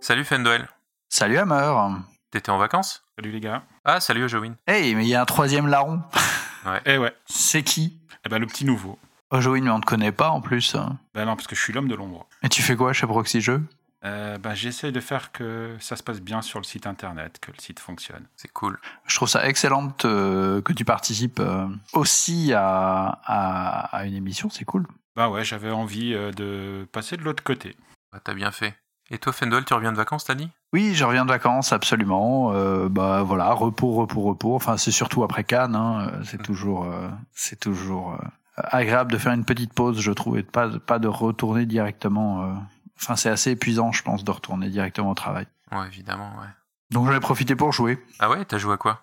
Salut Fenduel. Salut Hammer. T'étais en vacances Salut les gars. Ah, salut Ojowin. Hey, mais il y a un troisième larron. Ouais. Eh ouais, C'est qui eh ben le petit nouveau. Ojowin, mais on te connaît pas en plus. Ben non, parce que je suis l'homme de l'ombre. Et tu fais quoi chez Proxy Jeux Euh, ben, J'essaie de faire que ça se passe bien sur le site internet, que le site fonctionne. C'est cool. Je trouve ça excellent euh, que tu participes euh, aussi à, à, à une émission, c'est cool. Ben ouais, j'avais envie euh, de passer de l'autre côté. Ouais, T'as bien fait. Et toi Fenduel, tu reviens de vacances, t'as dit? Oui, je reviens de vacances, absolument. Euh, bah voilà, repos, repos, repos. Enfin, c'est surtout après Cannes. Hein. C'est toujours, euh, c'est toujours euh, agréable de faire une petite pause, je trouve, et de pas, pas de retourner directement. Enfin, c'est assez épuisant, je pense, de retourner directement au travail. Ouais, évidemment, ouais. Donc j'en ai profité pour jouer. Ah ouais, t'as joué à quoi?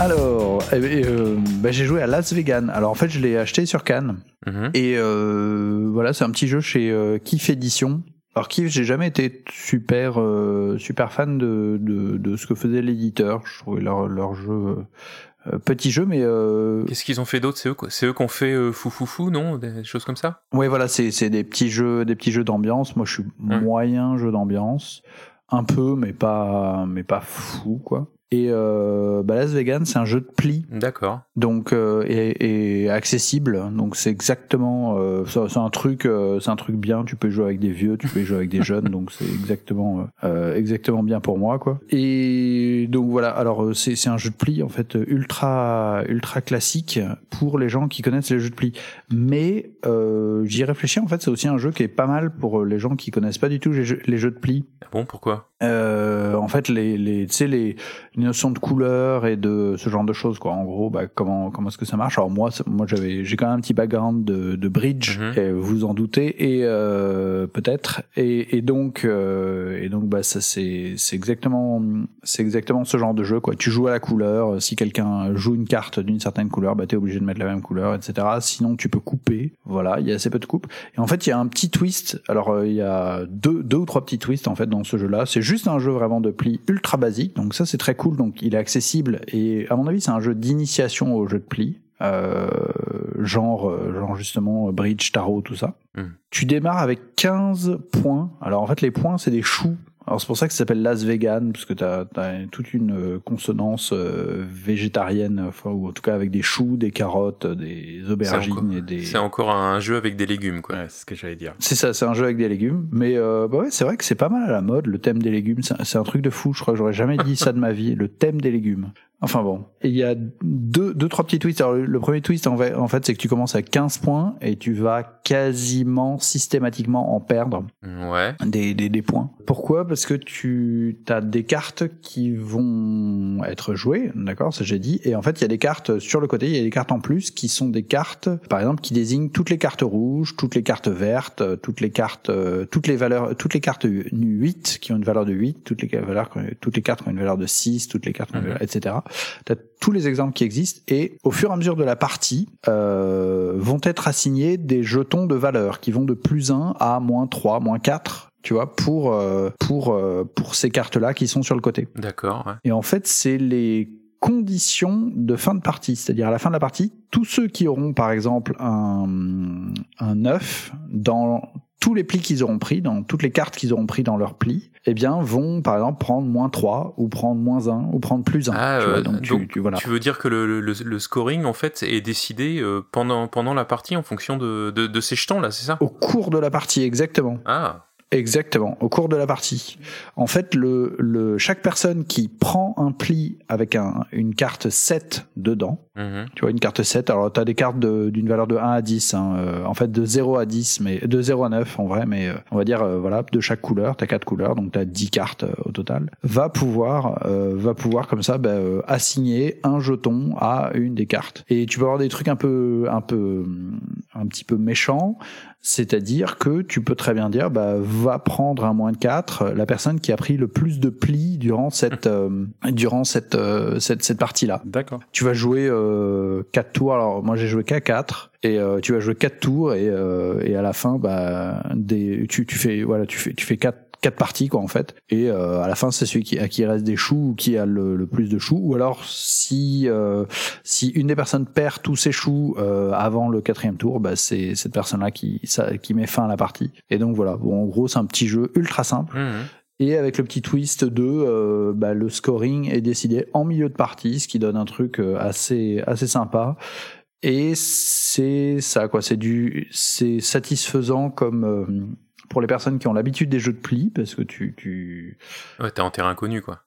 Alors, eh ben, euh, bah, j'ai joué à Las Vegas. Alors en fait, je l'ai acheté sur Cannes. Mhm. Et euh, voilà, c'est un petit jeu chez euh, Kif Édition. Alors Kif, j'ai jamais été super euh, super fan de, de, de ce que faisait l'éditeur. Je trouvais leur, leur jeu euh, petit jeu, mais euh, Qu'est-ce qu'ils ont fait d'autre? C'est eux, quoi C'est eux qui ont fait euh, Fou Fou Fou, non? Des choses comme ça? Ouais, voilà, c'est c'est des petits jeux des petits jeux d'ambiance. Moi, je suis Ouais. moyen jeu d'ambiance, un peu, mais pas mais pas fou quoi. Et euh, bah, Las Vegas, c'est un jeu de pli. D'accord. donc euh, et, et accessible. Donc c'est exactement euh, c'est un truc euh, c'est un truc bien. Tu peux jouer avec des vieux tu peux jouer avec des jeunes. Donc c'est exactement euh, exactement bien pour moi quoi. Et donc voilà. Alors euh, c'est c'est un jeu de pli en fait ultra ultra classique pour les gens qui connaissent les jeux de pli mais euh, j'y réfléchis en fait. C'est aussi un jeu qui est pas mal pour les gens qui connaissent pas du tout les jeux, les jeux de pli Ah bon, pourquoi? Euh, en fait les les tu sais les, les notions de couleur et de ce genre de choses quoi en gros bah, comment comment est-ce que ça marche? Alors moi moi j'avais j'ai quand même un petit background de, de bridge Mhm. et vous en doutez et euh, peut-être et, et donc euh, et donc bah ça c'est c'est exactement c'est exactement ce genre de jeu quoi tu joues à la couleur si quelqu'un joue une carte d'une certaine couleur bah t'es obligé de mettre la même couleur etc sinon tu peux couper voilà il y a assez peu de coupes et en fait, il y a un petit twist. Alors, euh, il y a deux, deux ou trois petits twists en fait dans ce jeu-là. C'est juste un jeu vraiment de pli ultra basique. Donc ça, c'est très cool. Donc, il est accessible et à mon avis, c'est un jeu d'initiation au jeu de pli. Euh, genre, euh, genre justement euh, bridge, tarot, tout ça. Mhm. Tu démarres avec 15 points. Alors en fait, les points, c'est des choux. Alors c'est pour ça que ça s'appelle Las Vegan, parce que t'as as toute une euh, consonance euh, végétarienne, enfin, ou en tout cas avec des choux, des carottes, des aubergines encore- et des... C'est encore un jeu avec des légumes, quoi. Ouais, c'est ce que j'allais dire. C'est ça, c'est un jeu avec des légumes. Mais euh, bah ouais, c'est vrai que c'est pas mal à la mode, le thème des légumes. C'est c'est un truc de fou, je crois que j'aurais jamais dit ça de ma vie, le thème des légumes. Enfin bon. Et il y a deux, deux, trois petits twists. Alors, le, premier twist, en fait, en fait c'est que tu commences à 15 points et tu vas quasiment systématiquement en perdre Ouais. des, des, des points. Pourquoi? Parce que tu as des cartes qui vont être jouées, d'accord, ça j'ai dit, et en fait il y a des cartes sur le côté, il y a des cartes en plus qui sont des cartes, par exemple, qui désignent toutes les cartes rouges, toutes les cartes vertes, toutes les cartes, euh, toutes les valeurs, toutes les cartes 8 qui ont une valeur de 8, toutes les valeurs, toutes les cartes qui ont une valeur de 6, toutes les cartes, qui ont etc. T'as tous les exemples qui existent et au fur et à mesure de la partie euh, vont être assignés des jetons de valeur qui vont de plus 1 à moins 3, moins 4 tu vois pour euh, pour euh, pour ces cartes là qui sont sur le côté D'accord, ouais. et en fait c'est les conditions de fin de partie c'est-à-dire à la fin de la partie tous ceux qui auront par exemple un un 9 dans tous les plis qu'ils auront pris, dans toutes les cartes qu'ils auront pris dans leur pli, eh bien, vont, par exemple, prendre moins 3, ou prendre moins 1, ou prendre plus 1. Ah, tu vois, euh, donc, tu- tu, voilà. Tu veux dire que le, le, le scoring, en fait, est décidé euh, pendant, pendant la partie en fonction de, de, de ces jetons, là, c'est ça? Au cours de la partie, exactement. Ah, Exactement, au cours de la partie. En fait, le, le, chaque personne qui prend un pli avec un, une carte 7 dedans, mhm. tu vois, une carte 7, alors tu as des cartes de- d'une valeur de 1 à 10, hein, euh, en fait de 0 à 10, mais de 0 à 9 en vrai, mais euh, on va dire, euh, voilà, de chaque couleur, tu as 4 couleurs, donc tu as 10 cartes euh, au total, va pouvoir, euh, va pouvoir comme ça bah, euh, assigner un jeton à une des cartes. Et tu peux avoir des trucs un peu, un peu, un petit peu méchants, c'est-à-dire que tu peux très bien dire, bah, va prendre un moins de 4 la personne qui a pris le plus de plis durant cette, euh, durant cette, euh, cette, cette partie-là. D'accord. Tu vas jouer euh, 4 tours. Alors moi j'ai joué qu'à 4 et euh, tu vas jouer 4 tours et, euh, et à la fin bah des tu, tu fais voilà tu fais tu fais 4 quatre parties quoi en fait. Et à la fin, c'est celui qui, à qui reste des choux ou qui a le, le plus de choux. Ou alors si si une des personnes perd tous ses choux avant le quatrième tour, bah, c'est cette personne-là qui ça, qui met fin à la partie. Et donc voilà. Bon, en gros, c'est un petit jeu ultra simple. Mhm. Et avec le petit twist de euh, bah, le scoring est décidé en milieu de partie, ce qui donne un truc euh, assez assez sympa. Et c'est ça quoi, c'est du c'est satisfaisant comme euh, pour les personnes qui ont l'habitude des jeux de pli parce que tu tu Ouais, t'es en terrain inconnu, quoi.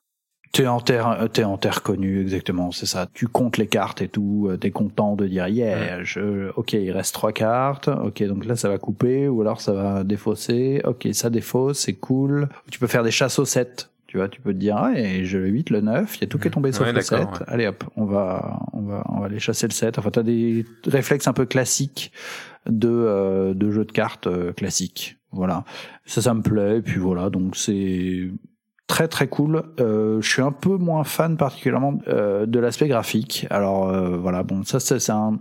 T'es en terre, t'es en terre connue, exactement, c'est ça. Tu comptes les cartes et tout, euh, t'es content de dire, yeah, je, ok, il reste trois cartes, ok, donc là ça va couper, ou alors ça va défausser, ok, ça défausse, c'est cool. Tu peux faire des chasses au 7, tu vois, tu peux te dire, ah, et je le 8, le 9, il y a tout qui est tombé sauf Ouais, le 7. d'accord, ouais. Allez hop, on va, on va, on va aller chasser le 7. Enfin, t'as des réflexes un peu classiques de, euh, de jeux de cartes euh, classiques. Voilà. Ça, ça me plaît, et puis voilà, donc c'est, très très cool. Euh, je suis un peu moins fan particulièrement euh, de l'aspect graphique. Alors euh, voilà, bon, ça c'est un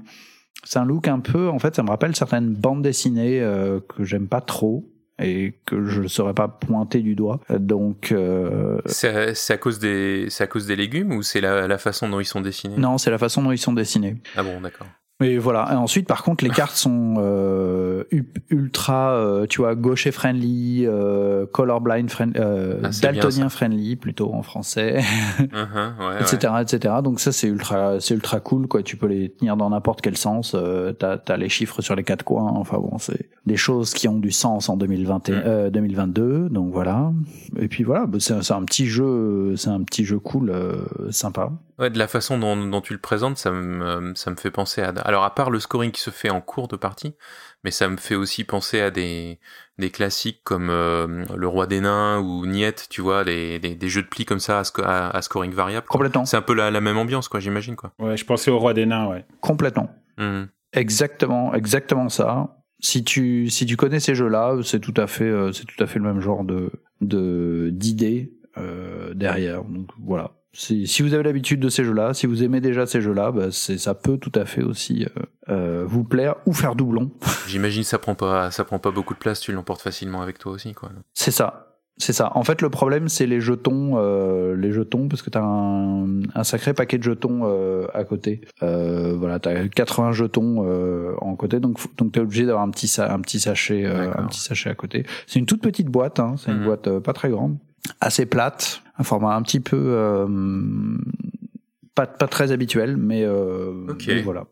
c'est un look un peu. En fait, ça me rappelle certaines bandes dessinées euh, que j'aime pas trop et que je ne saurais pas pointer du doigt. Donc euh, C'est c'est à cause des, c'est à cause des légumes ou c'est la, la façon dont ils sont dessinés? Non, c'est la façon dont ils sont dessinés. Ah bon, d'accord. Mais voilà. Et ensuite, par contre, les cartes sont euh, ultra, euh, tu vois, gaucher friendly, euh, colorblind friendly, euh, Ah, daltonien friendly plutôt en français. Mhm, ouais, ouais. etc etc donc ça c'est ultra c'est ultra cool quoi tu peux les tenir dans n'importe quel sens euh, t'as as les chiffres sur les quatre coins enfin bon c'est des choses qui ont du sens en 2021 Mm. euh, 2022 donc voilà et puis voilà bah, c'est c'est un petit jeu c'est un petit jeu cool euh, sympa Ouais, de la façon dont, dont tu le présentes, ça me, ça me fait penser à. Alors, à part le scoring qui se fait en cours de partie, mais ça me fait aussi penser à des, des classiques comme euh, Le Roi des Nains ou Niet, tu vois, des, des, des jeux de pli comme ça à, sco- à, à scoring variable. quoi. complètement C'est un peu la, la même ambiance, quoi, j'imagine, quoi. Ouais, je pensais au roi des nains, ouais. complètement Mhm. exactement exactement ça si tu si tu connais ces jeux là c'est tout à fait euh, c'est tout à fait le même genre de de d'idées euh, derrière donc voilà si, si vous avez l'habitude de ces jeux-là, si vous aimez déjà ces jeux-là, bah, ça peut tout à fait aussi euh, euh, vous plaire ou faire doublon. J'imagine que ça prend pas, ça prend pas beaucoup de place, tu l'emportes facilement avec toi aussi, quoi. C'est ça, c'est ça. En fait, le problème c'est les jetons, euh, les jetons parce que t'as un, un sacré paquet de jetons euh, à côté. Euh, voilà, t'as 80 jetons euh, en côté, donc donc t'es obligé d'avoir un petit sa- un petit sachet, euh, un petit sachet à côté. C'est une toute petite boîte, hein, c'est une Mhm. boîte pas très grande, assez plate, un format un petit peu euh, pas pas très habituel, mais, euh, mais voilà.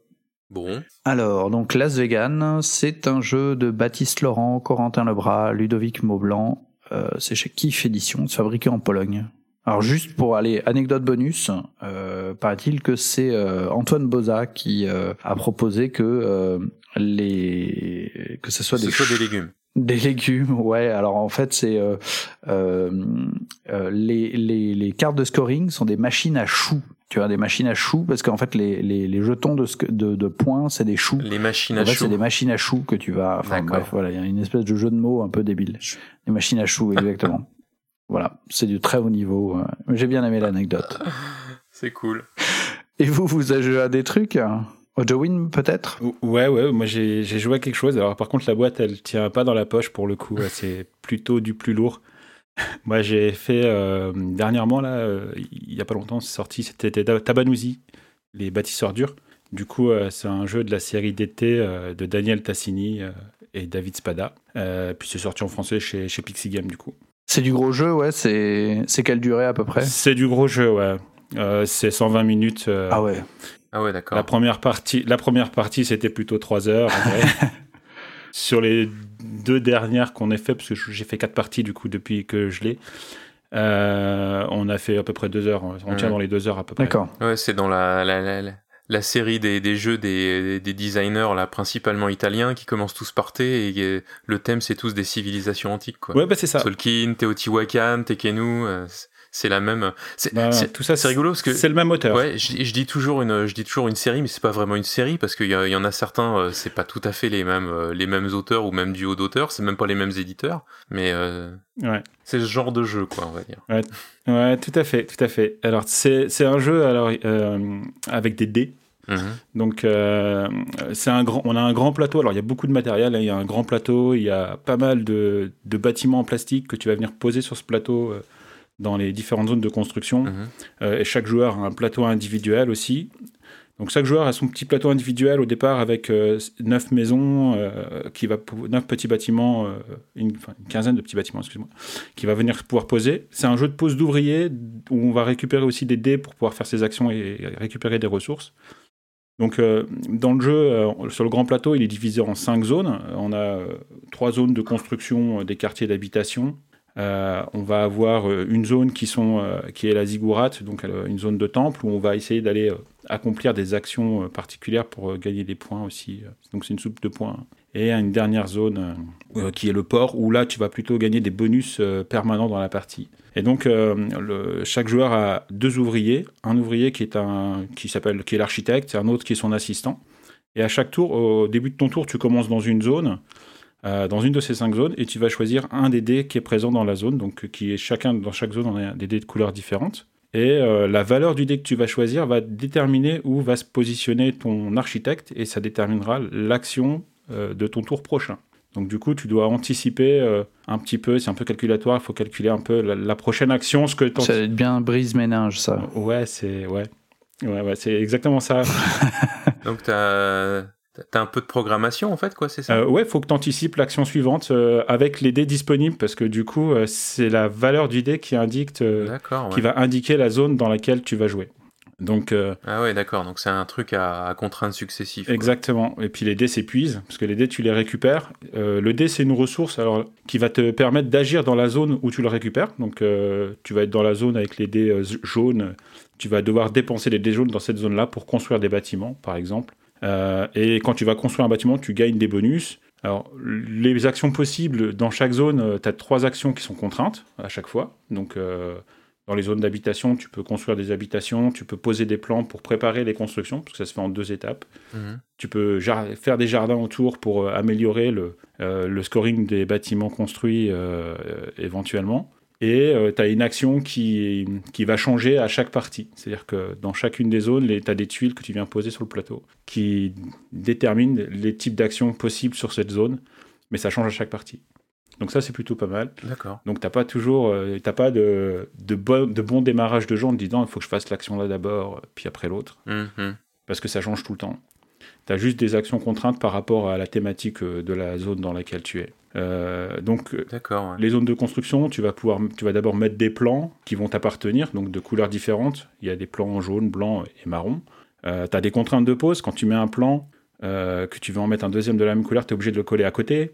Bon. Alors, donc Las Vegan, c'est un jeu de Baptiste Laurent, Corentin Lebras, Ludovic Maublanc. Euh, c'est chez Kif Édition, fabriqué en Pologne. Alors juste pour aller, anecdote bonus, euh, paraît-il que c'est euh, Antoine Boza qui euh, a proposé que les que ce soit des soit des légumes. Des légumes, ouais. Alors en fait, c'est euh, euh, euh, les, les, les cartes de scoring sont des machines à choux. Tu vois, des machines à choux parce qu'en fait, les, les, les jetons de, de, de points, c'est des choux. Les machines à En fait, choux. c'est des machines à choux que tu vas. Enfin bref, voilà, il y a une espèce de jeu de mots un peu débile. Des machines à choux, exactement. voilà, c'est du très haut niveau. euh. J'ai bien aimé l'anecdote. C'est cool. Et vous, vous avez à des trucs? hein Ojowin peut-être? Ou- Ouais, ouais, moi j'ai joué à quelque chose. Alors par contre, la boîte, elle tient pas dans la poche pour le coup. C'est plutôt du plus lourd. moi j'ai fait euh, dernièrement, là, euh, il y a pas longtemps, c'est sorti, c'était Ta- Tabanouzi, les bâtisseurs durs. Du coup, euh, c'est un jeu de la série d'été de Daniel Tassini et David Spada. Puis c'est sorti en français chez, chez Pixie Game, du coup. C'est du gros jeu, ouais. C'est c'est quelle durée à peu près? C'est du gros jeu, ouais. Euh, c'est 120 minutes. euh, Ah ouais. Ah ouais, La d'accord. première partie, la première partie, c'était plutôt 3 heures. en vrai. Sur les deux dernières qu'on a fait, parce que j'ai fait quatre parties du coup depuis que je l'ai, euh, on a fait à peu près 2 heures. On tient dans les 2 heures à peu près. D'accord. Ouais, c'est dans la, la, la, la- la série des, des jeux des, des designers, là, principalement italiens, qui commencent tous par T, et euh, le thème, c'est tous des civilisations antiques, quoi. Ouais, bah c'est ça. Tolkien, Teotihuacan, Tekenu, euh, c'est- la même. C'est Bah, tout ça, c'est rigolo parce que. C'est le même auteur. Ouais, je, je dis toujours une, je dis toujours une série, mais c'est pas vraiment une série parce qu'il y, y en a certains, euh, c'est pas tout à fait les mêmes, euh, les mêmes auteurs ou même duo d'auteurs, c'est même pas les mêmes éditeurs, mais euh, Ouais. c'est ce genre de jeu, quoi, on va dire. Ouais, tout à fait, tout à fait. Alors c'est un jeu alors euh, avec des dés. Mhm. Donc, euh, c'est un grand, on a un grand plateau. Alors, il y a beaucoup de matériel. hein. Il y a un grand plateau. Il y a pas mal de, de bâtiments en plastique que tu vas venir poser sur ce plateau euh, dans les différentes zones de construction. Mhm. Euh, et chaque joueur a un plateau individuel aussi. Donc chaque joueur a son petit plateau individuel au départ avec euh, neuf maisons, euh, qui va neuf petits bâtiments, euh, une, enfin, une quinzaine de petits bâtiments, excuse-moi, qui va venir pouvoir poser. C'est un jeu de pose d'ouvriers où on va récupérer aussi des dés pour pouvoir faire ses actions et récupérer des ressources. Donc euh, dans le jeu, sur le grand plateau, il est divisé en cinq zones. On a trois zones de construction des quartiers d'habitation. Euh, on va avoir euh, une zone euh, qui est la ziggurat, donc une zone de temple où on va essayer d'aller accomplir des actions particulières pour gagner des points aussi. Donc c'est une soupe de points. Et une dernière zone qui est le port où là tu vas plutôt gagner des bonus permanents dans la partie. Et donc chaque joueur a deux ouvriers, un ouvrier qui est un qui s'appelle qui est l'architecte, un autre qui est son assistant. Et à chaque tour, au début de ton tour, tu commences dans une zone euh, dans une de ces cinq zones et tu vas choisir un des dés qui est présent dans la zone, donc euh, qui est chacun dans chaque zone on a des dés de couleurs différentes. Et euh, la valeur du dé que tu vas choisir va déterminer où va se positionner ton architecte et ça déterminera l'action euh, de ton tour prochain. Donc du coup, tu dois anticiper euh, un petit peu, c'est un peu calculatoire, il faut calculer un peu la, la prochaine action, ce que. Ça va être bien brise-ménage, ça. Ouais, c'est ouais. Ouais, ouais, c'est exactement ça. Donc t'as t'as un peu de programmation en fait, quoi, c'est ça? Euh, ouais, faut que tu anticipes l'action suivante euh, avec les dés disponibles parce que du coup, euh, c'est la valeur du dé qui indique euh, qui va indiquer la zone dans laquelle tu vas jouer. Donc Ah ouais, d'accord. Donc c'est un truc à, à contraintes successives. quoi. exactement. Et puis les dés s'épuisent parce que les dés tu les récupères. Le dé c'est une ressource alors qui va te permettre d'agir dans la zone où tu le récupères. Donc tu vas être dans la zone avec les dés jaunes. Tu vas devoir dépenser les dés jaunes dans cette zone-là pour construire des bâtiments, par exemple. Euh, et quand tu vas construire un bâtiment, tu gagnes des bonus. Alors, les actions possibles dans chaque zone, tu as trois actions qui sont contraintes à chaque fois. Donc, euh, dans les zones d'habitation, tu peux construire des habitations, tu peux poser des plans pour préparer les constructions, parce que ça se fait en deux étapes. Mhm. Tu peux faire des jardins autour pour euh, améliorer le, euh, le scoring des bâtiments construits euh, euh, éventuellement. Et tu as une action qui, qui va changer à chaque partie. C'est-à-dire que dans chacune des zones, tu as des tuiles que tu viens poser sur le plateau qui déterminent les types d'actions possibles sur cette zone, mais ça change à chaque partie. Donc ça, c'est plutôt pas mal. D'accord. Donc t'as pas toujours, euh, t'as pas de, de, bon, de bon démarrage de jeu en te disant il faut que je fasse l'action là d'abord, puis après l'autre Mhm. parce que ça change tout le temps. Tu as juste des actions contraintes par rapport à la thématique euh, de la zone dans laquelle tu es. Euh, donc, euh, ouais. les zones de construction, tu vas pouvoir, tu vas d'abord mettre des plans qui vont t'appartenir, donc de couleurs différentes. Il y a des plans jaune, blanc et marron. tu as des contraintes de pose. Quand tu mets un plan, euh, que tu veux en mettre un deuxième de la même couleur, tu es obligé de le coller à côté.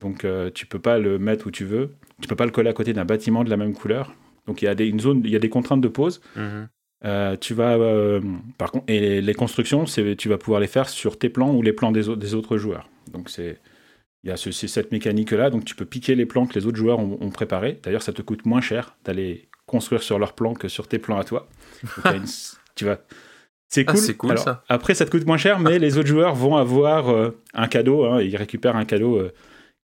Donc, euh, tu peux pas le mettre où tu veux. Tu peux pas le coller à côté d'un bâtiment de la même couleur. Donc, il y a des, une zone, il y a des contraintes de pose. Mhm. Euh, tu vas, euh, par contre, et les, constructions, c'est, tu vas pouvoir les faire sur tes plans ou les plans des, des autres joueurs. Donc c'est, il y a ce- cette mécanique-là. Donc tu peux piquer les plans que les autres joueurs ont, ont préparés. D'ailleurs, ça te coûte moins cher d'aller construire sur leurs plans que sur tes plans à toi. Une- tu vas, c'est Ah, cool. c'est cool, Alors, ça. Après, ça te coûte moins cher, mais les autres joueurs vont avoir euh, un cadeau. hein, ils récupèrent un cadeau.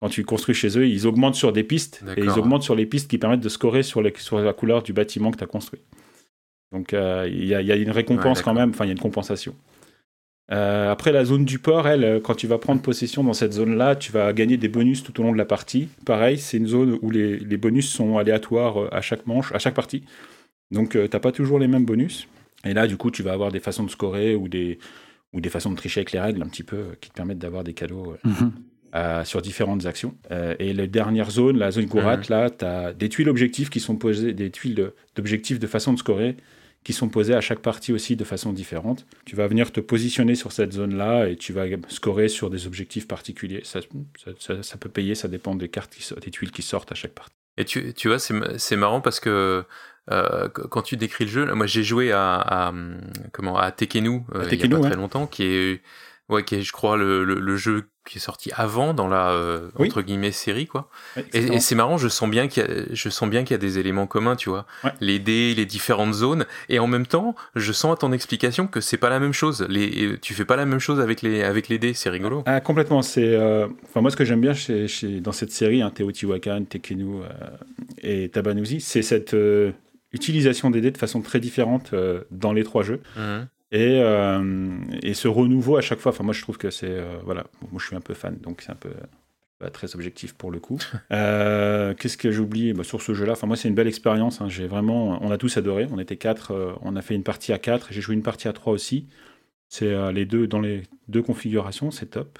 quand tu construis chez eux, ils augmentent sur des pistes et ils augmentent sur les pistes qui permettent de scorer sur, les- sur la couleur du bâtiment que tu as construit. Donc euh, il y, a- il y a une récompense Ouais, quand même, enfin il y a une compensation. Euh, après la zone du port, elle, euh, quand tu vas prendre possession dans cette zone-là, tu vas gagner des bonus tout au long de la partie. Pareil, c'est une zone où les, les bonus sont aléatoires euh, à chaque manche, à chaque partie. Donc tu t'as pas toujours les mêmes bonus. Et là, du coup, tu vas avoir des façons de scorer ou des, ou des façons de tricher avec les règles un petit peu euh, qui te permettent d'avoir des cadeaux. euh, Mhm. euh, sur différentes actions. Euh, et la dernière zone, la zone Gourat, Mhm. là, tu as des tuiles objectifs qui sont posées, des tuiles de- d'objectifs de, façon de scorer qui sont posées à chaque partie aussi de façon différente. Tu vas venir te positionner sur cette zone-là et tu vas scorer sur des objectifs particuliers. Ça, ça, peut payer, ça dépend des cartes, qui, des tuiles qui sortent à chaque partie. Et tu, tu vois, c'est marrant parce que euh, qu- quand tu décris le jeu, moi j'ai joué à, à, comment à Tekenu euh, il y a pas ouais. très longtemps, qui est ouais, qui est je crois le, le, le jeu qui est sorti avant dans la euh, Oui. entre guillemets série quoi. Et, c'est marrant, je sens bien qu'il y a, je sens bien qu'il y a des éléments communs, tu vois. Ouais. Les dés, les différentes zones, et en même temps, je sens à ton explication que c'est pas la même chose. Les, tu fais pas la même chose avec les, avec les dés, c'est rigolo. Ah, complètement. C'est, euh, enfin, moi, ce que j'aime bien chez, chez- dans cette série, hein, Teotihuacan, Tekenu euh, et Tabanuzi, c'est cette euh, utilisation des dés de façon très différente dans les trois jeux. Mhm. Et, et ce renouveau à chaque fois, enfin moi je trouve que c'est voilà, moi je suis un peu fan, donc c'est un peu pas très objectif pour le coup. Qu'est-ce que j'ai oublié bah, sur ce jeu-là Enfin moi c'est une belle expérience. Hein. J'ai vraiment, on a tous adoré. On était quatre, on a fait une partie à quatre. J'ai joué une partie à trois aussi. C'est les deux dans les deux configurations, c'est top.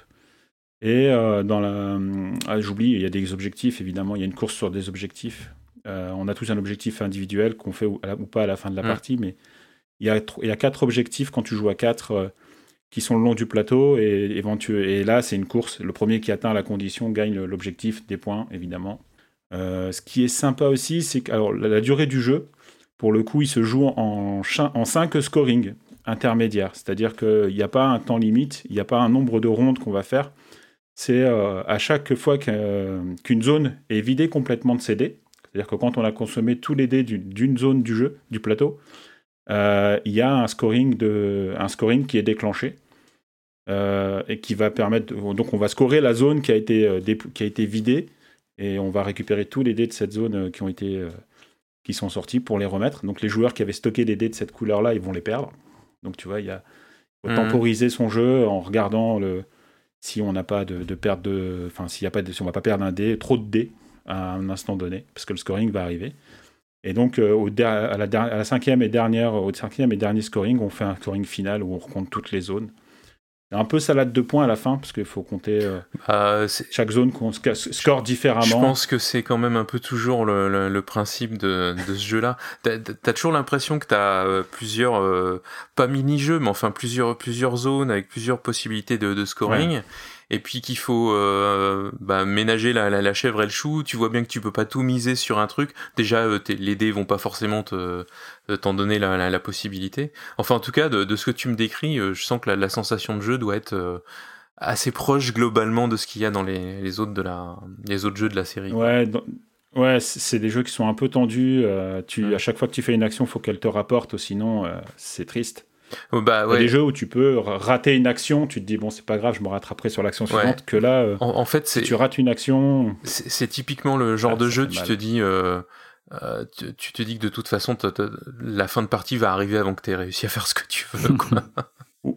Et dans la, ah, j'oublie, il y a des objectifs évidemment. Il y a une course sur des objectifs. on a tous un objectif individuel qu'on fait ou, pas à la fin de la mmh. partie, mais il y, a, quatre objectifs quand tu joues à quatre euh, qui sont le long du plateau et, et là c'est une course. Le premier qui atteint la condition gagne l'objectif des points évidemment. Euh, ce qui est sympa aussi, c'est que alors, la, durée du jeu, pour le coup, il se joue en, en 5 scoring intermédiaires. C'est-à-dire qu'il n'y a pas un temps limite, il n'y a pas un nombre de rondes qu'on va faire. C'est euh, à chaque fois qu'une zone est vidée complètement de ses dés. C'est-à-dire que quand on a consommé tous les dés d'une zone du jeu, du plateau, il y a un scoring, de, un scoring qui est déclenché. Euh, et qui va permettre. Donc, on va scorer la zone qui a été, euh, qui a été vidée et on va récupérer tous les dés de cette zone qui ont été qui sont sortis pour les remettre. Donc, les joueurs qui avaient stocké des dés de cette couleur-là, ils vont les perdre. Donc, tu vois, il y a faut mmh. temporiser son jeu en regardant le si on n'a pas de, perte de, enfin, s'il y a pas de, si on va pas perdre un dé, trop de dés à un instant donné, parce que le scoring va arriver. Et donc, euh, au à, la, à, la, cinquième et dernière, au cinquième et dernier scoring, on fait un scoring final où on recompte toutes les zones. Un peu salade de points à la fin, parce qu'il faut compter euh, bah, chaque zone qu'on score différemment. Je pense que c'est quand même un peu toujours le, le, principe de, de ce jeu-là. T'as as toujours l'impression que t'as euh, plusieurs, pas mini-jeux, mais enfin plusieurs, plusieurs zones avec plusieurs possibilités de, de scoring et puis qu'il faut euh, bah, ménager la, la, chèvre et le chou. Tu vois bien que tu peux pas tout miser sur un truc. Déjà, euh, les dés vont pas forcément te t'en donner la, la, possibilité. Enfin, en tout cas, de, de, ce que tu me décris, euh, je sens que la, sensation de jeu doit être assez proche globalement de ce qu'il y a dans les, les, autres de la les autres jeux de la série. Ouais. Ouais, c'est des jeux qui sont un peu tendus. tu, À chaque fois que tu fais une action, il faut qu'elle te rapporte, sinon c'est triste. Oh, bah, ouais. des jeux où tu peux rater une action, tu te dis bon c'est pas grave, je me rattraperai sur l'action suivante. Que là, euh, en, fait, si tu rates une action, c'est typiquement le genre de jeu. Tu te dis, euh, euh, tu, te dis que de toute façon, la fin de partie va arriver avant que tu aies réussi à faire ce que tu veux. Quoi.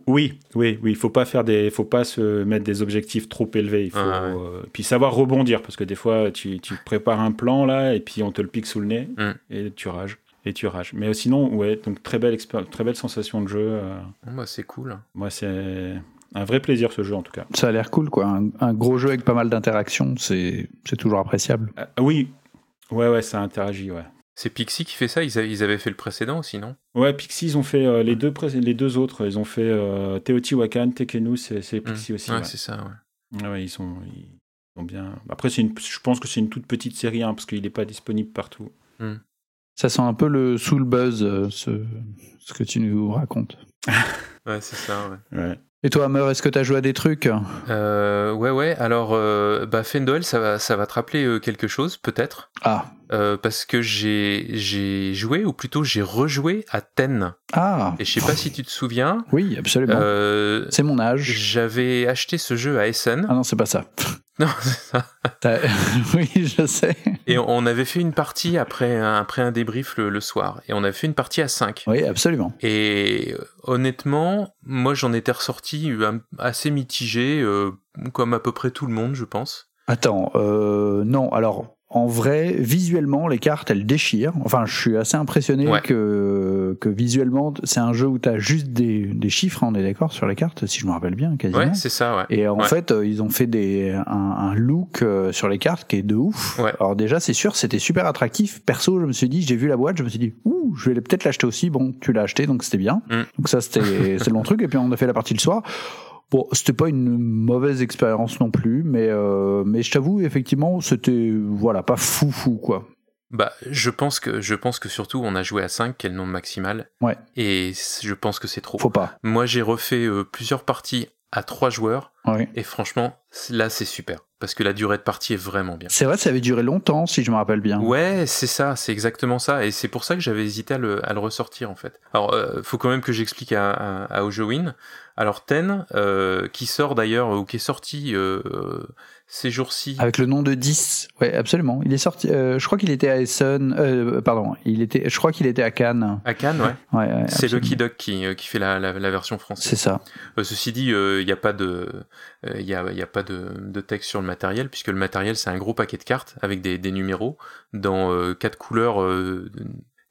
Oui, oui, oui. Il faut pas faire des, faut pas se mettre des objectifs trop élevés. Il faut, ah, puis savoir rebondir parce que des fois, tu, tu, prépares un plan là et puis on te le pique sous le nez mm. et tu rages et tu rages. Mais sinon, ouais, donc très belle, très belle sensation de jeu. Euh. Bah, c'est cool. Moi, c'est un vrai plaisir ce jeu en tout cas. Ça a l'air cool, quoi. Un, gros jeu avec pas mal d'interactions, c'est toujours appréciable. Ah, oui, ouais, ouais, ça interagit, ouais. C'est Pixie qui fait ça? Ils, avaient fait le précédent aussi, non? Ouais, Pixie, ils ont fait euh, les, deux les deux autres. Ils ont fait euh, Teotihuacan, Tekenu, c'est Pixie aussi. Ouais, c'est ça, ouais. ouais. ils sont, ils sont bien. Après, une, je pense que c'est une toute petite série, hein, parce qu'il n'est pas disponible partout. Hmm. Ça sent un peu le soul buzz, euh, ce, ce que tu nous racontes. ouais, c'est ça, ouais. ouais. Et toi, Hammer, est-ce que tu as joué à des trucs? Euh, Ouais, ouais. Alors, euh, bah, Fendel, ça va, ça va te rappeler euh, quelque chose, peut-être. Ah. Euh, parce que j'ai, j'ai joué, ou plutôt j'ai rejoué à Ten. Ah. Et je sais pas si tu te souviens. Oui, absolument. c'est mon âge. J'avais acheté ce jeu à Essen. Ah non, c'est pas ça. Non, c'est ça. oui, je sais. Et on avait fait une partie après, après un débrief le, soir. Et on avait fait une partie à 5. Oui, absolument. Et euh, honnêtement, moi j'en étais ressorti euh, assez mitigé, euh, comme à peu près tout le monde, je pense. Attends, euh, non, alors en vrai, visuellement, les cartes, elles déchirent. Enfin, je suis assez impressionné que, que visuellement, c'est un jeu où tu as juste des, des chiffres, on est d'accord, sur les cartes, si je me rappelle bien, quasiment. Ouais, c'est ça, ouais. Et en fait, euh, ils ont fait des, un, un look euh, sur les cartes qui est de ouf. Alors déjà, c'est sûr, c'était super attractif. Perso, je me suis dit, j'ai vu la boîte, je me suis dit, ouh, je vais peut-être l'acheter aussi. Bon, tu l'as acheté, donc c'était bien. Mm. Donc ça, c'était c'est le bon truc. Et puis, on a fait la partie le soir. Bon, c'était pas une mauvaise expérience non plus, mais euh, mais je t'avoue effectivement c'était voilà pas fou fou quoi. Bah, je pense que je pense que surtout on a joué à 5 qui est le nombre maximal. Ouais. Et je pense que c'est trop. Faut pas. Moi, j'ai refait euh, plusieurs parties à 3 joueurs. Oui. Et franchement, là, c'est super. Parce que la durée de partie est vraiment bien. C'est vrai, ça avait duré longtemps, si je me rappelle bien. Ouais, c'est ça, c'est exactement ça. Et c'est pour ça que j'avais hésité à le, à le, ressortir, en fait. Alors, euh, faut quand même que j'explique à, à, à Ojowin. Alors, Ten, euh, qui sort d'ailleurs, ou qui est sorti euh, ces jours-ci. Avec le nom de 10. Ouais, absolument. Il est sorti, je crois qu'il était à Essen, pardon, il était, je crois qu'il était à Cannes. À Cannes, ouais. ouais, ouais c'est Lucky Duck qui, qui fait la, la, la version française. C'est ça. Ceci dit, il n'y a pas de, il y a, a pas de, texte sur le matériel puisque le matériel c'est un gros paquet de cartes avec des, numéros dans quatre couleurs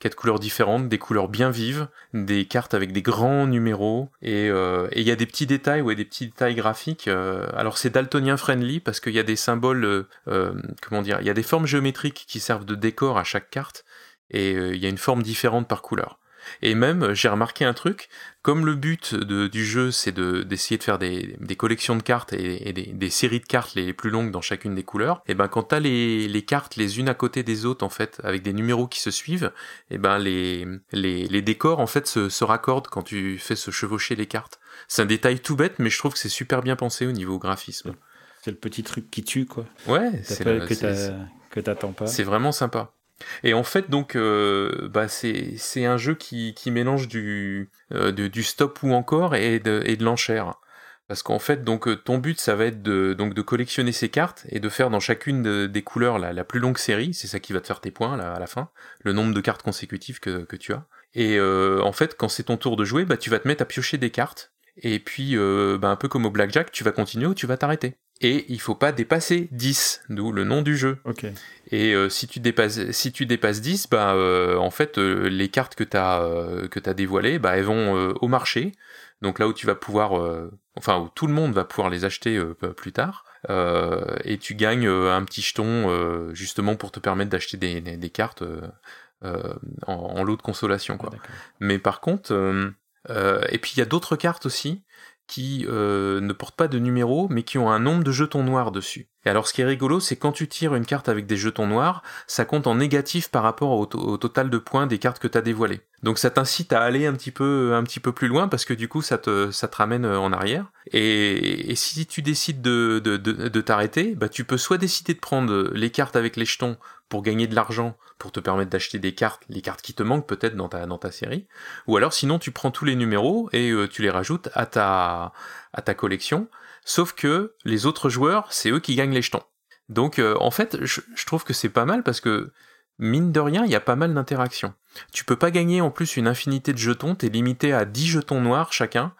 quatre couleurs différentes, des couleurs bien vives, des cartes avec des grands numéros, et il euh, y a des petits détails, ouais, des petits détails graphiques. Euh, alors c'est daltonien friendly parce qu'il y a des symboles, euh, comment dire, il y a des formes géométriques qui servent de décor à chaque carte, et il y a une forme différente par couleur. Et même, j'ai remarqué un truc, comme le but de, du jeu, c'est d'essayer de, faire des, des, collections de cartes et, et des, des, séries de cartes les plus longues dans chacune des couleurs, et ben quand t'as les, les cartes les unes à côté des autres, en fait, avec des numéros qui se suivent, et ben les, les, les décors, en fait, se, se raccordent quand tu fais se chevaucher les cartes. C'est un détail tout bête, mais je trouve que c'est super bien pensé au niveau graphisme. C'est le petit truc qui tue, quoi. Ouais, c'est que t'attends pas. C'est vraiment sympa. Et en fait, donc, euh, bah, c'est un jeu qui, qui mélange du, euh, du stop ou encore et de, et de l'enchère. Parce qu'en fait, donc, ton but, ça va être de, donc, de collectionner ces cartes et de faire dans chacune de, des couleurs la, la, plus longue série. C'est ça qui va te faire tes points là, à la fin, le nombre de cartes consécutives que, que tu as. Et euh, en fait, quand c'est ton tour de jouer, bah, tu vas te mettre à piocher des cartes. Et puis, euh, bah, un peu comme au blackjack, tu vas continuer ou tu vas t'arrêter et il faut pas dépasser 10, d'où le nom du jeu. Okay. Et euh, si tu dépasses si tu dépasses 10, bah euh, en fait euh, les cartes que tu as euh, que as dévoilées, bah elles vont euh, au marché. Donc là où tu vas pouvoir enfin où tout le monde va pouvoir les acheter plus tard. et tu gagnes un petit jeton justement pour te permettre d'acheter des, des, des, cartes en, en, lot de consolation quoi. Ah, Mais par contre et puis il y a d'autres cartes aussi qui euh, ne portent pas de numéro, mais qui ont un nombre de jetons noirs dessus. Et alors ce qui est rigolo, c'est quand tu tires une carte avec des jetons noirs, ça compte en négatif par rapport au, total de points des cartes que tu as dévoilées. Donc ça t'incite à aller un petit peu un petit peu plus loin parce que du coup ça te ça te ramène en arrière. Et, et si tu décides de de, de, de t'arrêter, bah tu peux soit décider de prendre les cartes avec les jetons pour gagner de l'argent pour te permettre d'acheter des cartes, les cartes qui te manquent peut-être dans ta série, ou alors sinon tu prends tous les numéros et euh, tu les rajoutes à ta à ta collection. Sauf que les autres joueurs, c'est eux qui gagnent les jetons. Donc euh, en fait, je, je trouve que c'est pas mal parce que mine de rien, il y a pas mal d'interactions. Tu peux pas gagner en plus une infinité de jetons, t'es limité à 10 jetons noirs chacun.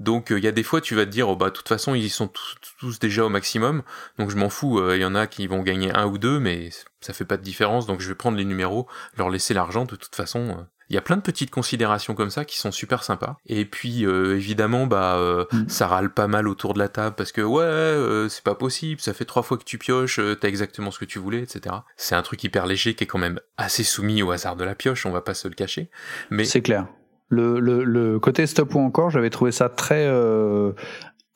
Donc il euh, y a des fois tu vas te dire oh bah de toute façon ils sont tous, tous déjà au maximum, donc je m'en fous, il euh, y en a qui vont gagner un ou deux, mais ça fait pas de différence, donc je vais prendre les numéros, leur laisser l'argent de toute façon. Euh, il y a plein de petites considérations comme ça qui sont super sympas. Et puis euh, évidemment, bah euh, mm. ça râle pas mal autour de la table parce que ouais, euh, c'est pas possible, ça fait trois fois que tu pioches, t'as exactement ce que tu voulais, etc. C'est un truc hyper léger qui est quand même assez soumis au hasard de la pioche, on va pas se le cacher. Mais c'est clair. Le, le, le, côté stop ou encore, j'avais trouvé ça très euh,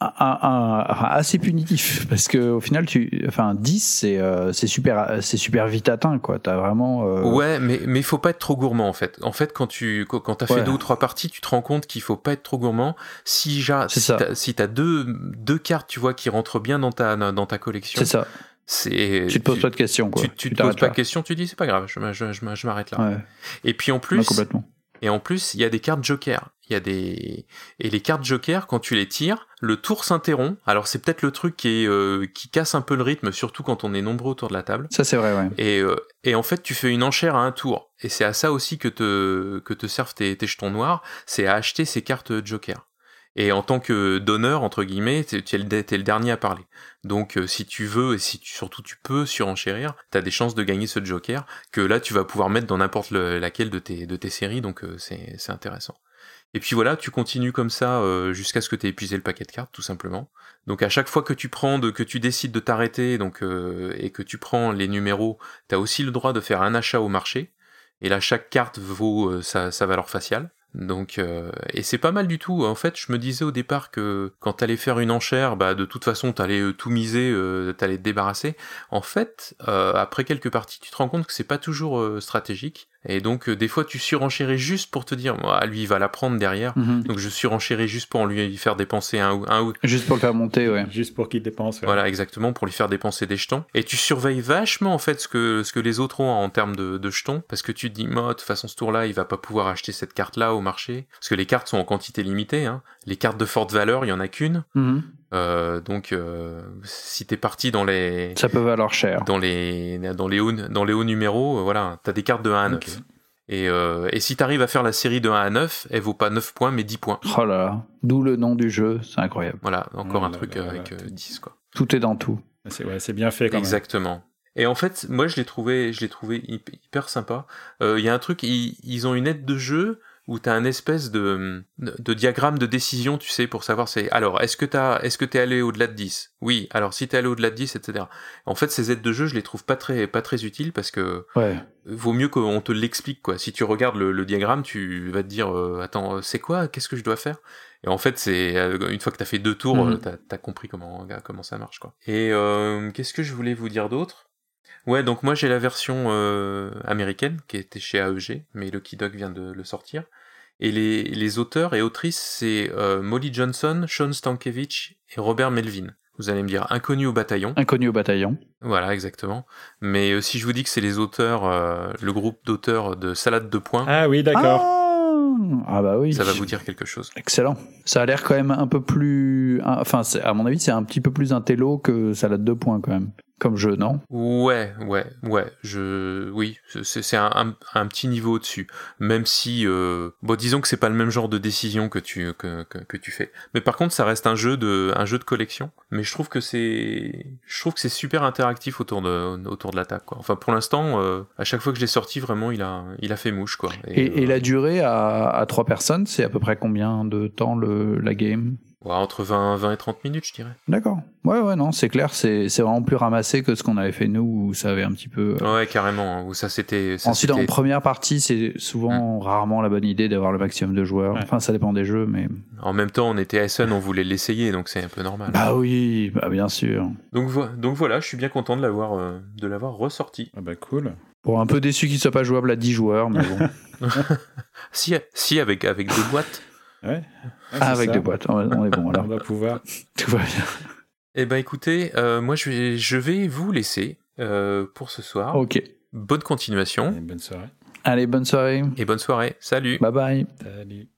un, un, un, assez punitif. Parce que au final tu enfin 10 c'est euh, c'est super c'est super vite atteint quoi. T'as vraiment euh... ouais mais mais faut pas être trop gourmand en fait. En fait quand tu quand t'as fait deux ou trois parties tu te rends compte qu'il faut pas être trop gourmand. Si ja, si t'as si deux deux cartes tu vois qui rentrent bien dans ta dans ta collection c'est ça. tu te poses tu, pas de questions quoi. tu, tu, tu te poses pas de questions tu dis c'est pas grave je, je, je, je m'arrête là. Ouais. et puis en plus ouais, complètement et en plus, il y a des cartes joker. Il y a des et les cartes joker quand tu les tires, le tour s'interrompt. Alors c'est peut-être le truc qui est euh, qui casse un peu le rythme, surtout quand on est nombreux autour de la table. Ça c'est vrai, ouais. Et euh, et en fait, tu fais une enchère à un tour. Et c'est à ça aussi que te que te servent tes, tes jetons noirs, c'est à acheter ces cartes joker. Et en tant que donneur, entre guillemets, tu es, le dernier à parler. Donc euh, si tu veux, et si tu, surtout tu peux surenchérir, tu as des chances de gagner ce joker, que là tu vas pouvoir mettre dans n'importe laquelle de tes, tes séries, donc euh, c'est intéressant. Et puis voilà, tu continues comme ça euh, jusqu'à ce que tu aies épuisé le paquet de cartes, tout simplement. Donc à chaque fois que tu prends, que tu décides de t'arrêter, donc et que tu prends les numéros, tu as aussi le droit de faire un achat au marché. Et là, chaque carte vaut sa, sa valeur faciale. Donc, euh, et c'est pas mal du tout. En fait, je me disais au départ que quand t'allais faire une enchère, bah de toute façon t'allais euh, tout miser, euh, t'allais te débarrasser. En fait, euh, après quelques parties, tu te rends compte que c'est pas toujours euh, stratégique Et donc, euh, des fois, tu surenchéris juste pour te dire, moi, lui, il va la prendre derrière. Mhm. Donc, je surenchéris juste pour lui faire dépenser un, ou- un ou Juste pour le faire monter, ouais. Juste pour qu'il dépense. ouais. Voilà, exactement, pour lui faire dépenser des jetons. Et tu surveilles vachement, en fait, ce que, ce que les autres ont en termes de, de jetons, parce que tu te dis, moi, de toute façon, ce tour-là, il va pas pouvoir acheter cette carte-là au marché, parce que les cartes sont en quantité limitée, hein. Les cartes de forte valeur, il y en a qu'une. Mhm. Euh, donc, euh, si t'es parti dans les, Ça peut valoir cher. dans les, dans les hauts, dans les hauts numéros, euh, voilà, t'as des cartes de 1 à 9. Ok. Et, euh, et si t'arrives à faire la série de 1 à 9, elle vaut pas 9 points, mais 10 points. Oh là là. D'où le nom du jeu, c'est incroyable. Voilà, encore Oh un là truc là euh, avec là. euh, 10, quoi. Tout est dans tout. C'est ouais, bien fait quand même. Exactement. Et en fait, moi, je l'ai trouvé, je l'ai trouvé hyp- hyper sympa. Euh, Il y a un truc, ils, ils ont une aide de jeu où t'as un espèce de, de diagramme de décision, tu sais, pour savoir c'est, alors, est-ce que t'as, est-ce que t'es allé au-delà de 10? Oui. Alors, si t'es allé au-delà de 10, etc. En fait, ces aides de jeu, je les trouve pas très, pas très utiles parce que Ouais. vaut mieux qu'on te l'explique, quoi. Si tu regardes le, le diagramme, tu vas te dire, euh, attends, euh, c'est quoi? Qu'est-ce que je dois faire? Et en fait, c'est euh, une fois que t'as fait deux tours, euh, t'as as compris comment comment ça marche, quoi. Et euh, qu'est-ce que je voulais vous dire d'autre? Ouais, donc moi j'ai la version euh, américaine qui était chez AEG, mais Lucky Dog vient de le sortir. Et les, les auteurs et autrices, c'est euh, Molly Johnson, Sean Stankiewicz et Robert Melvin. Vous allez me dire inconnu au bataillon. Inconnu au bataillon. Voilà, exactement. Mais euh, si je vous dis que c'est les auteurs, euh, le groupe d'auteurs de Salade de points, Ah oui, d'accord. Ah, ah bah oui. ça va vous dire quelque chose. Excellent. Ça a l'air quand même un peu plus. Enfin, c'est- à mon avis, c'est un petit peu plus intello que Salade de points quand même. Comme jeu, non? Ouais, ouais, ouais. Je, oui, c'est un, un, un petit niveau au-dessus. Même si, euh, bon, disons que c'est pas le même genre de décision que tu que, que, que tu fais. Mais par contre, ça reste un jeu de un jeu de collection. Mais je trouve que c'est, je trouve que c'est super interactif autour de autour de l'attaque. Quoi. Enfin, pour l'instant, euh, à chaque fois que je l'ai sorti, vraiment, il a il a fait mouche, quoi. et, et euh, la durée à, à trois personnes, c'est à peu près combien de temps le, la game? Entre 20 20 et 30 minutes, je dirais. D'accord. Ouais, ouais, non, c'est clair, c'est c'est vraiment plus ramassé que ce qu'on avait fait nous, où ça avait un petit peu. euh, Ouais, carrément. hein, Où ça c'était. ça, Ensuite, en première partie, c'est souvent rarement la bonne idée d'avoir le maximum de joueurs. Ouais. Enfin, ça dépend des jeux, mais. En même temps, on était à Essen, on voulait l'essayer, donc c'est un peu normal. Bah oui, bah bien sûr. Donc, vo- donc voilà, je suis bien content de l'avoir euh, de l'avoir ressorti. Ah bah cool. Bon, un peu déçu qu'il soit pas jouable à 10 joueurs, mais bon. Si, si avec avec deux boîtes. Ouais. Ouais, Ah, c'est avec ça. des boîtes, on on est bon On alors. va pouvoir. Tout va bien. Eh ben écoutez, euh, moi je vais je vais vous laisser euh, pour ce soir. Ok. Bonne continuation Allez, bonne soirée. Allez, bonne soirée. et bonne soirée. Salut. Bye bye. Salut.